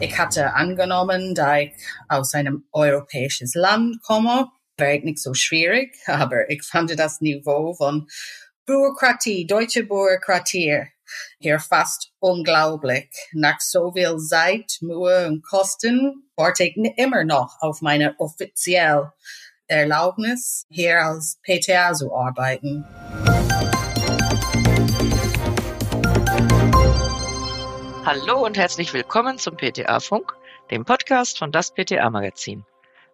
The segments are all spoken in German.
Ich hatte angenommen, da ich aus einem europäischen Land komme, wäre ich nicht so schwierig, aber ich fand das Niveau von Bürokratie, deutsche Bürokratie hier fast unglaublich. Nach so viel Zeit, Mühe und Kosten warte ich immer noch auf meine offizielle Erlaubnis, hier als PTA zu arbeiten. Hallo und herzlich willkommen zum PTA-Funk, dem Podcast von das PTA-Magazin.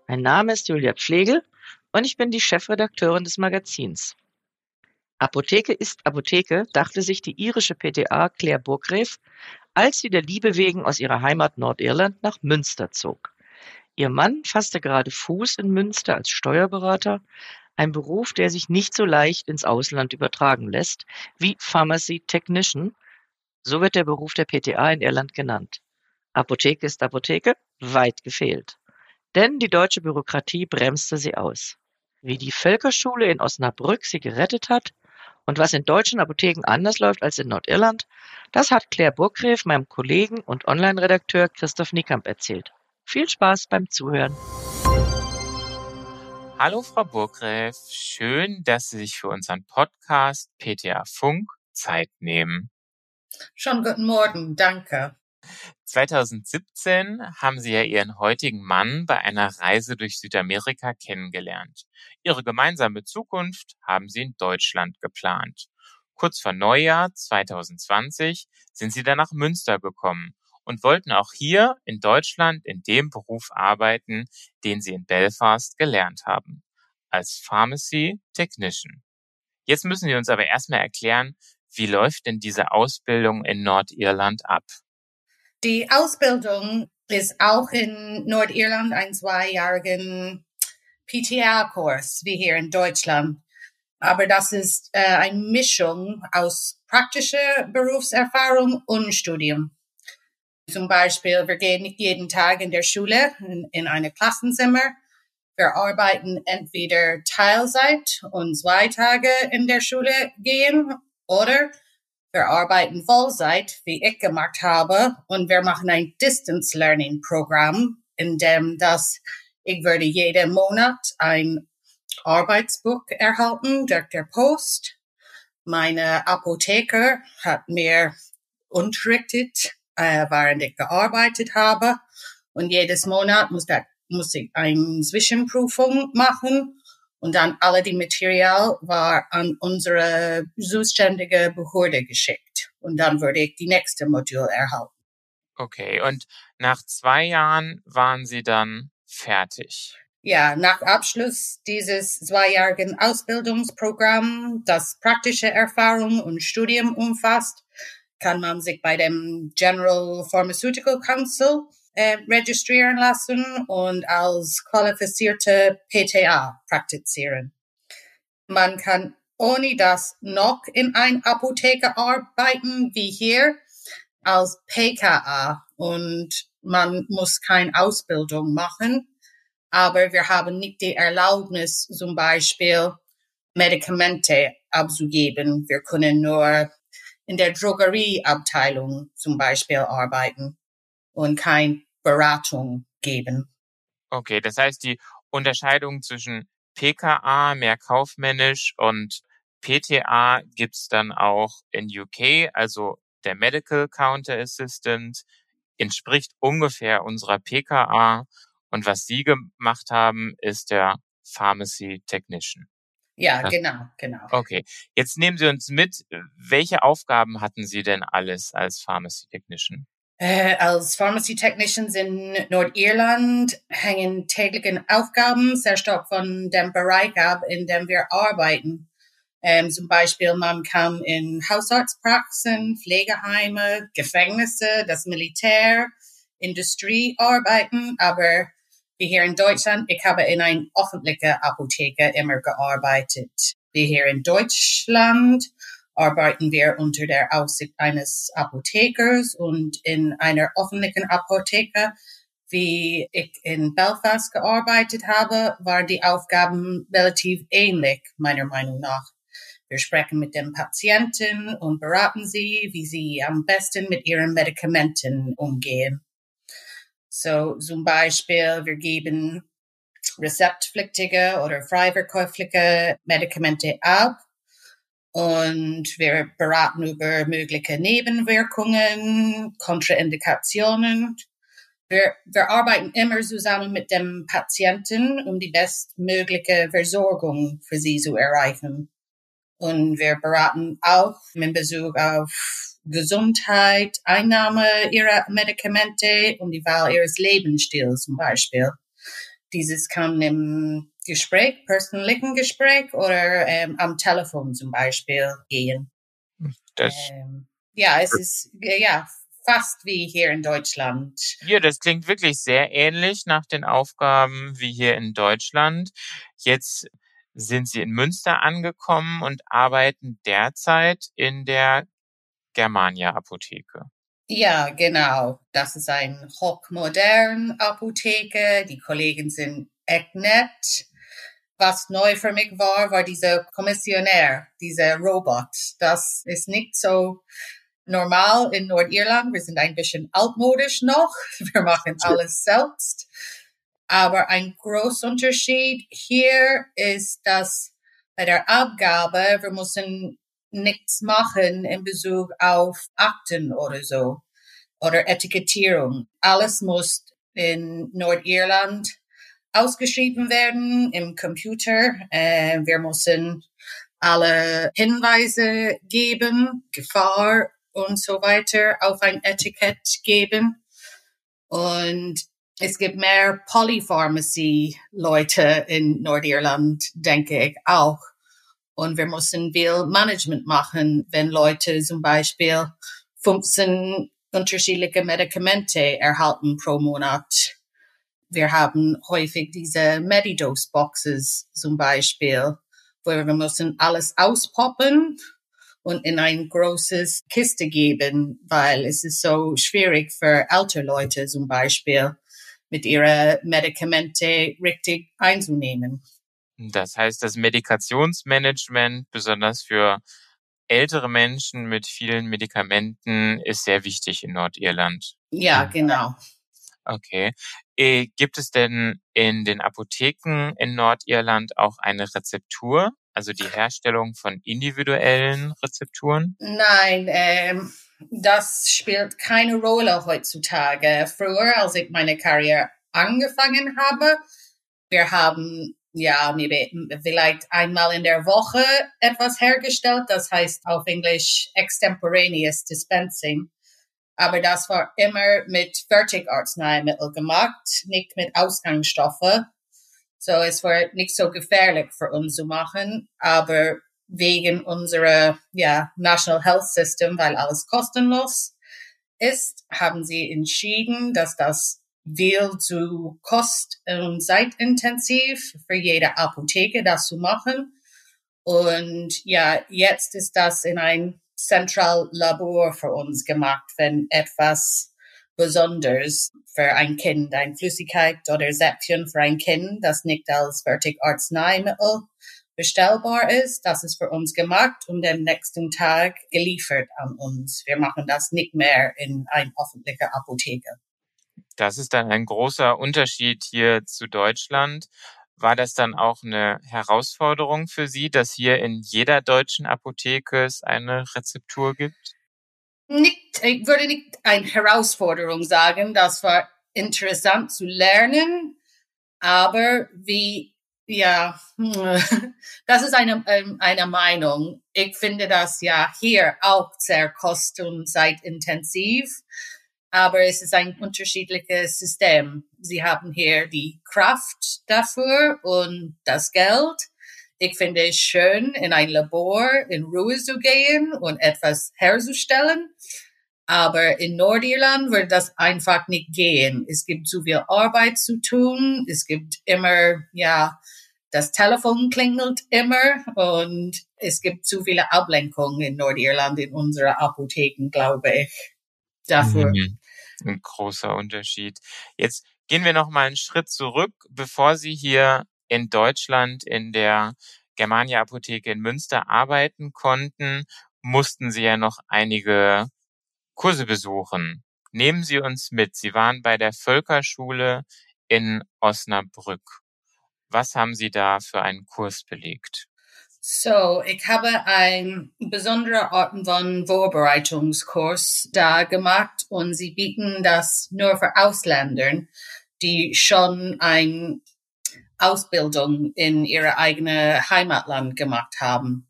Mein Name ist Julia Pflegel und ich bin die Chefredakteurin des Magazins. Apotheke ist Apotheke, dachte sich die irische PTA Claire Burgreff, als sie der Liebe wegen aus ihrer Heimat Nordirland nach Münster zog. Ihr Mann fasste gerade Fuß in Münster als Steuerberater, ein Beruf, der sich nicht so leicht ins Ausland übertragen lässt wie Pharmacy Technician, so wird der Beruf der PTA in Irland genannt. Apotheke ist Apotheke, weit gefehlt. Denn die deutsche Bürokratie bremste sie aus. Wie die Völkerschule in Osnabrück sie gerettet hat und was in deutschen Apotheken anders läuft als in Nordirland, das hat Claire Burgreff meinem Kollegen und Online-Redakteur Christoph Niekamp erzählt. Viel Spaß beim Zuhören. Hallo Frau Burgreff, schön, dass Sie sich für unseren Podcast PTA Funk Zeit nehmen. Schon guten Morgen, danke. 2017 haben Sie ja Ihren heutigen Mann bei einer Reise durch Südamerika kennengelernt. Ihre gemeinsame Zukunft haben Sie in Deutschland geplant. Kurz vor Neujahr 2020 sind Sie dann nach Münster gekommen und wollten auch hier in Deutschland in dem Beruf arbeiten, den Sie in Belfast gelernt haben, als Pharmacy Technician. Jetzt müssen Sie uns aber erstmal erklären, wie läuft denn diese Ausbildung in Nordirland ab? Die Ausbildung ist auch in Nordirland ein zweijährigen PTA-Kurs, wie hier in Deutschland. Aber das ist äh, eine Mischung aus praktischer Berufserfahrung und Studium. Zum Beispiel, wir gehen nicht jeden Tag in der Schule, in, in eine Klassenzimmer. Wir arbeiten entweder Teilzeit und zwei Tage in der Schule gehen oder wir arbeiten Vollzeit, wie ich gemacht habe, und wir machen ein Distance Learning Programm, in dem das ich würde jeden Monat ein Arbeitsbuch erhalten durch der Post. Meine Apotheker hat mir unterrichtet, äh, während ich gearbeitet habe. Und jedes Monat muss, da, muss ich eine Zwischenprüfung machen und dann alle die Material war an unsere zuständige Behörde geschickt. Und dann würde ich die nächste Modul erhalten. Okay, und nach zwei Jahren waren Sie dann fertig? Ja, nach Abschluss dieses zweijährigen Ausbildungsprogramms, das praktische Erfahrung und Studium umfasst, kann man sich bei dem General Pharmaceutical Council äh, registrieren lassen und als qualifizierte PTA praktizieren. Man kann ohne das noch in ein Apotheke arbeiten wie hier als PKA und man muss keine Ausbildung machen, aber wir haben nicht die Erlaubnis, zum Beispiel Medikamente abzugeben. Wir können nur in der Drogerieabteilung zum Beispiel arbeiten und kein Beratung geben. Okay, das heißt, die Unterscheidung zwischen PKA, mehr kaufmännisch und PTA gibt's dann auch in UK, also der Medical Counter Assistant entspricht ungefähr unserer PKA und was Sie gemacht haben, ist der Pharmacy Technician. Ja, das, genau, genau. Okay, jetzt nehmen Sie uns mit, welche Aufgaben hatten Sie denn alles als Pharmacy Technician? Äh, als Pharmacy Technicians in Nordirland hängen täglichen Aufgaben sehr stark von dem Bereich ab, in dem wir arbeiten. Ähm, zum Beispiel, man kann in Hausarztpraxen, Pflegeheime, Gefängnisse, das Militär, Industrie arbeiten, aber wie hier in Deutschland, ich habe in einer öffentlichen Apotheke immer gearbeitet. Wie hier in Deutschland arbeiten wir unter der Aufsicht eines Apothekers und in einer öffentlichen Apotheke. Wie ich in Belfast gearbeitet habe, waren die Aufgaben relativ ähnlich, meiner Meinung nach. Wir sprechen mit den Patienten und beraten sie, wie sie am besten mit ihren Medikamenten umgehen. So zum Beispiel, wir geben rezeptpflichtige oder freiverkäufliche Medikamente ab und wir beraten über mögliche Nebenwirkungen, Kontraindikationen. Wir, wir arbeiten immer zusammen mit dem Patienten, um die bestmögliche Versorgung für sie zu erreichen. Und wir beraten auch in Bezug auf Gesundheit, Einnahme ihrer Medikamente und die Wahl ihres Lebensstils zum Beispiel. Dieses kann im Gespräch, persönlichen Gespräch oder ähm, am Telefon zum Beispiel gehen. Das, ähm, ja, es ist ja fast wie hier in Deutschland. Ja, das klingt wirklich sehr ähnlich nach den Aufgaben wie hier in Deutschland. Jetzt sind Sie in Münster angekommen und arbeiten derzeit in der Germania Apotheke. Ja, genau. Das ist ein hochmodern Apotheke. Die Kollegen sind echt nett. Was neu für mich war, war dieser Kommissionär, dieser Robot. Das ist nicht so normal in Nordirland. Wir sind ein bisschen altmodisch noch. Wir machen alles selbst. Aber ein großer Unterschied hier ist, dass bei der Abgabe, wir müssen nichts machen in Bezug auf Akten oder so oder Etikettierung. Alles muss in Nordirland ausgeschrieben werden im Computer. Äh, wir müssen alle Hinweise geben, Gefahr und so weiter auf ein Etikett geben. Und es gibt mehr Polypharmacy-Leute in Nordirland, denke ich auch. Und wir müssen viel Management machen, wenn Leute zum Beispiel 15 unterschiedliche Medikamente erhalten pro Monat. Wir haben häufig diese Medidose-Boxes zum Beispiel, wo wir müssen alles auspoppen und in ein großes Kiste geben, weil es ist so schwierig für ältere Leute zum Beispiel mit ihre Medikamente richtig einzunehmen. Das heißt, das Medikationsmanagement, besonders für ältere Menschen mit vielen Medikamenten, ist sehr wichtig in Nordirland. Ja, genau. Okay. Äh, gibt es denn in den Apotheken in Nordirland auch eine Rezeptur, also die Herstellung von individuellen Rezepturen? Nein, ähm, das spielt keine Rolle heutzutage. Früher, als ich meine Karriere angefangen habe, wir haben ja, vielleicht einmal in der Woche etwas hergestellt. Das heißt auf Englisch extemporaneous dispensing. Aber das war immer mit Fertigarzneimittel gemacht, nicht mit Ausgangsstoffe. So, es war nicht so gefährlich für uns zu machen, aber wegen unserer, ja, National Health System, weil alles kostenlos ist, haben sie entschieden, dass das viel zu kost- und zeitintensiv für jede Apotheke das zu machen. Und ja, jetzt ist das in ein Zentrallabor für uns gemacht, wenn etwas besonders für ein Kind, ein Flüssigkeit oder Säpfchen für ein Kind, das nicht als Fertigarzneimittel bestellbar ist. Das ist für uns gemacht und am nächsten Tag geliefert an uns. Wir machen das nicht mehr in ein öffentlicher Apotheke. Das ist dann ein großer Unterschied hier zu Deutschland. War das dann auch eine Herausforderung für Sie, dass hier in jeder deutschen Apotheke es eine Rezeptur gibt? Nicht, ich würde nicht eine Herausforderung sagen. Das war interessant zu lernen. Aber wie, ja, das ist eine, ähm, eine Meinung. Ich finde das ja hier auch sehr kost- und zeitintensiv aber es ist ein unterschiedliches System. Sie haben hier die Kraft dafür und das Geld. Ich finde es schön, in ein Labor in Ruhe zu gehen und etwas herzustellen. Aber in Nordirland wird das einfach nicht gehen. Es gibt zu viel Arbeit zu tun. Es gibt immer, ja, das Telefon klingelt immer und es gibt zu viele Ablenkungen in Nordirland in unseren Apotheken, glaube ich. Dafür. Mhm ein großer Unterschied. Jetzt gehen wir noch mal einen Schritt zurück, bevor Sie hier in Deutschland in der Germania Apotheke in Münster arbeiten konnten, mussten Sie ja noch einige Kurse besuchen, Nehmen Sie uns mit. Sie waren bei der Völkerschule in Osnabrück. Was haben Sie da für einen Kurs belegt? So, ich habe ein besondere Arten von Vorbereitungskurs da gemacht und sie bieten das nur für Ausländer, die schon ein Ausbildung in ihre eigene Heimatland gemacht haben.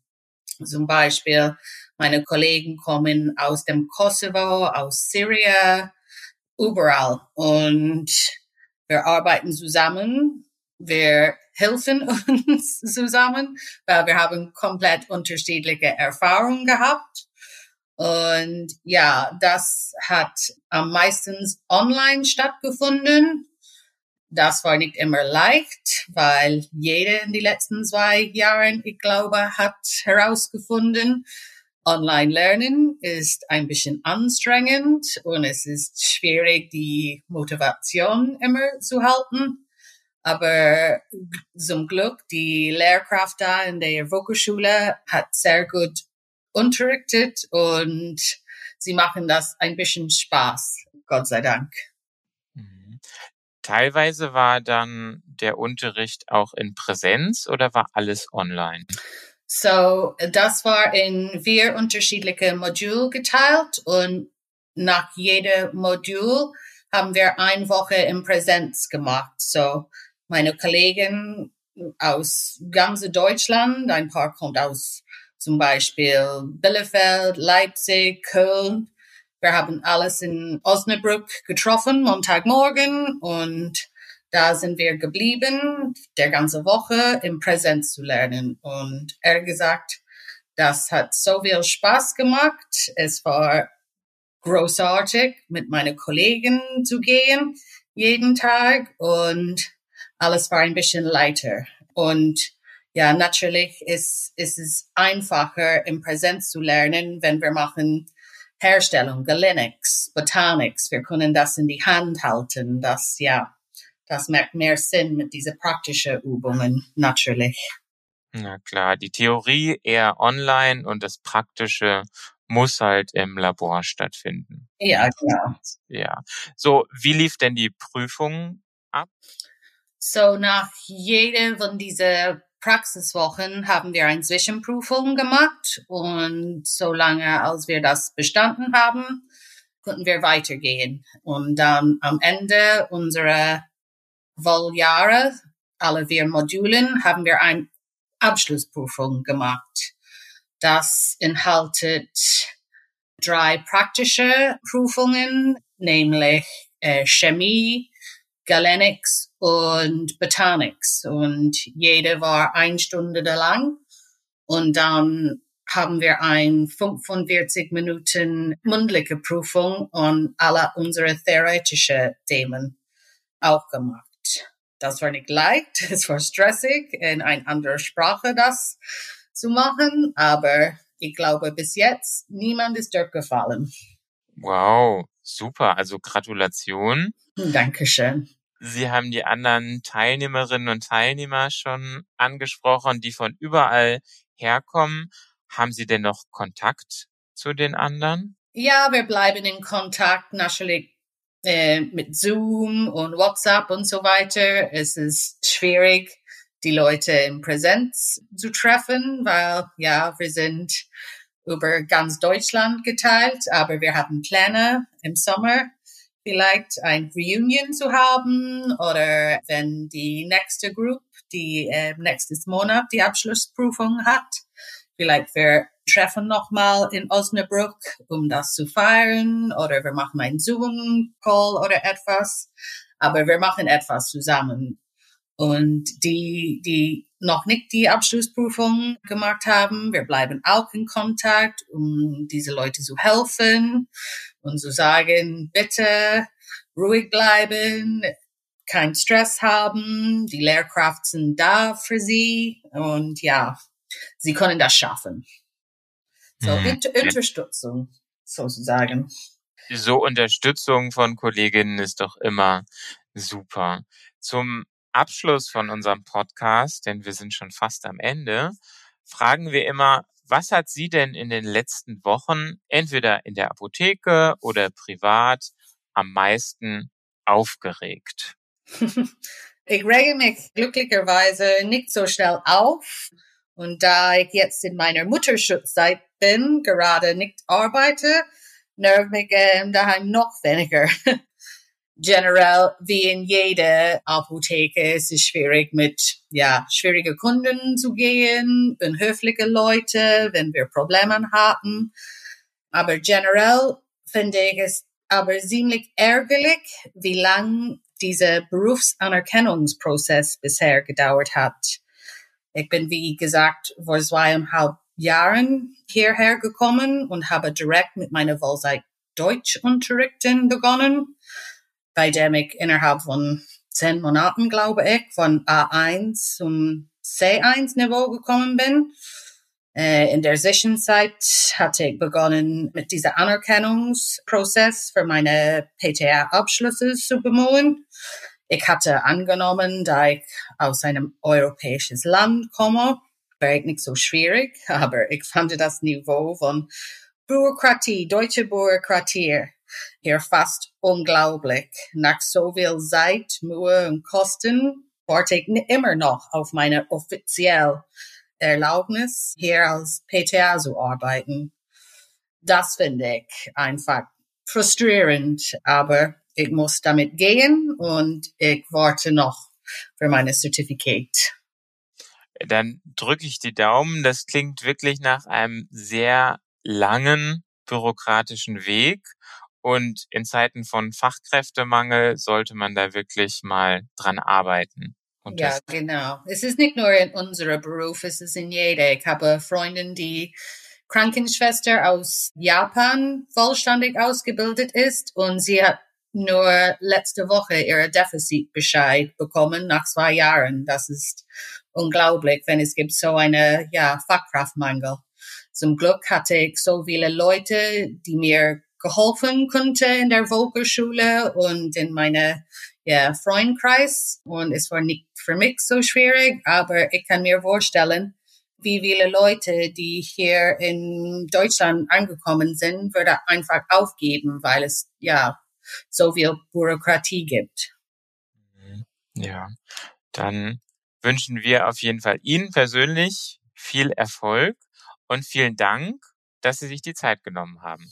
Zum Beispiel, meine Kollegen kommen aus dem Kosovo, aus Syrien, überall und wir arbeiten zusammen. Wir helfen uns zusammen, weil wir haben komplett unterschiedliche Erfahrungen gehabt. Und ja, das hat am meisten online stattgefunden. Das war nicht immer leicht, weil jeder in den letzten zwei Jahren, ich glaube, hat herausgefunden, online lernen ist ein bisschen anstrengend und es ist schwierig, die Motivation immer zu halten. Aber zum Glück, die Lehrkraft da in der Volksschule hat sehr gut unterrichtet und sie machen das ein bisschen Spaß, Gott sei Dank. Mhm. Teilweise war dann der Unterricht auch in Präsenz oder war alles online? So, das war in vier unterschiedliche Module geteilt und nach jedem Modul haben wir eine Woche in Präsenz gemacht. So, meine Kollegen aus ganz Deutschland, ein paar kommt aus zum Beispiel Bielefeld, Leipzig, Köln. Wir haben alles in Osnabrück getroffen, Montagmorgen, und da sind wir geblieben, der ganze Woche im Präsenz zu lernen. Und er gesagt, das hat so viel Spaß gemacht. Es war großartig, mit meinen Kollegen zu gehen, jeden Tag. Und alles war ein bisschen leichter. Und ja, natürlich ist, ist es einfacher, im Präsenz zu lernen, wenn wir machen Herstellung, Linux, Botanics. Wir können das in die Hand halten. Das, ja, das macht mehr Sinn mit diesen praktischen Übungen, natürlich. Na klar, die Theorie eher online und das Praktische muss halt im Labor stattfinden. Ja, klar. Ja. So, wie lief denn die Prüfung ab? So nach jeder von dieser Praxiswochen haben wir eine Zwischenprüfung gemacht und solange als wir das bestanden haben, konnten wir weitergehen. Und dann am Ende unserer Volljahre, alle vier Modulen, haben wir eine Abschlussprüfung gemacht. Das enthaltet drei praktische Prüfungen, nämlich äh, Chemie, Galenics und Botanics und jede war eine Stunde lang und dann haben wir ein 45 Minuten mündliche Prüfung und alle unsere theoretischen Themen auch gemacht. Das war nicht leicht, es war stressig, in eine andere Sprache das zu machen, aber ich glaube bis jetzt niemand ist durchgefallen. Wow, super, also Gratulation. Dankeschön. Sie haben die anderen Teilnehmerinnen und Teilnehmer schon angesprochen, die von überall herkommen. Haben Sie denn noch Kontakt zu den anderen? Ja, wir bleiben in Kontakt natürlich äh, mit Zoom und WhatsApp und so weiter. Es ist schwierig, die Leute in Präsenz zu treffen, weil ja, wir sind über ganz Deutschland geteilt, aber wir haben Pläne im Sommer vielleicht ein Reunion zu haben oder wenn die nächste Group, die äh, nächstes Monat die Abschlussprüfung hat, vielleicht wir treffen nochmal in Osnabrück, um das zu feiern oder wir machen einen Zoom-Call oder etwas. Aber wir machen etwas zusammen. Und die, die noch nicht die Abschlussprüfung gemacht haben, wir bleiben auch in Kontakt, um diese Leute zu helfen und zu sagen, bitte ruhig bleiben, kein Stress haben, die Lehrkraft sind da für sie und ja, sie können das schaffen. So, mhm. Unterstützung sozusagen. So Unterstützung von Kolleginnen ist doch immer super. Zum Abschluss von unserem Podcast, denn wir sind schon fast am Ende, fragen wir immer, was hat sie denn in den letzten Wochen entweder in der Apotheke oder privat am meisten aufgeregt? ich rege mich glücklicherweise nicht so schnell auf. Und da ich jetzt in meiner Mutterschutzzeit bin, gerade nicht arbeite, nervt mich ähm, daheim noch weniger. Generell, wie in jeder Apotheke, ist es schwierig mit, ja, schwierige Kunden zu gehen, unhöfliche Leute, wenn wir Probleme haben. Aber generell finde ich es aber ziemlich ärgerlich, wie lang dieser Berufsanerkennungsprozess bisher gedauert hat. Ich bin, wie gesagt, vor zweieinhalb Jahren hierher gekommen und habe direkt mit meiner Wohlseite Deutschunterrichten begonnen, bei dem ich innerhalb von zehn Monaten, glaube ich, von A1 zum C1-Niveau gekommen bin. Äh, in der Zwischenzeit hatte ich begonnen, mit diesem Anerkennungsprozess für meine PTA-Abschlüsse zu bemühen. Ich hatte angenommen, da ich aus einem europäischen Land komme, wäre ich nicht so schwierig, aber ich fand das Niveau von Bürokratie, deutsche Bürokratie hier fast unglaublich. Nach so viel Zeit, Mühe und Kosten warte ich immer noch auf meine offizielle Erlaubnis, hier als PTA zu arbeiten. Das finde ich einfach frustrierend, aber ich muss damit gehen und ich warte noch für meine Zertifikat. Dann drücke ich die Daumen. Das klingt wirklich nach einem sehr langen bürokratischen Weg. Und in Zeiten von Fachkräftemangel sollte man da wirklich mal dran arbeiten. Und ja, genau. Es ist nicht nur in unserem Beruf, es ist in jeder. Ich habe Freundin, die Krankenschwester aus Japan vollständig ausgebildet ist und sie hat nur letzte Woche ihre Defizitbescheid bekommen nach zwei Jahren. Das ist unglaublich, wenn es gibt so eine ja, Fachkraftmangel. Zum Glück hatte ich so viele Leute, die mir geholfen konnte in der Volksschule und in meine ja, Freundkreis. Und es war nicht für mich so schwierig, aber ich kann mir vorstellen, wie viele Leute, die hier in Deutschland angekommen sind, würde einfach aufgeben, weil es ja so viel Bürokratie gibt. Mhm. Ja, dann wünschen wir auf jeden Fall Ihnen persönlich viel Erfolg und vielen Dank, dass Sie sich die Zeit genommen haben.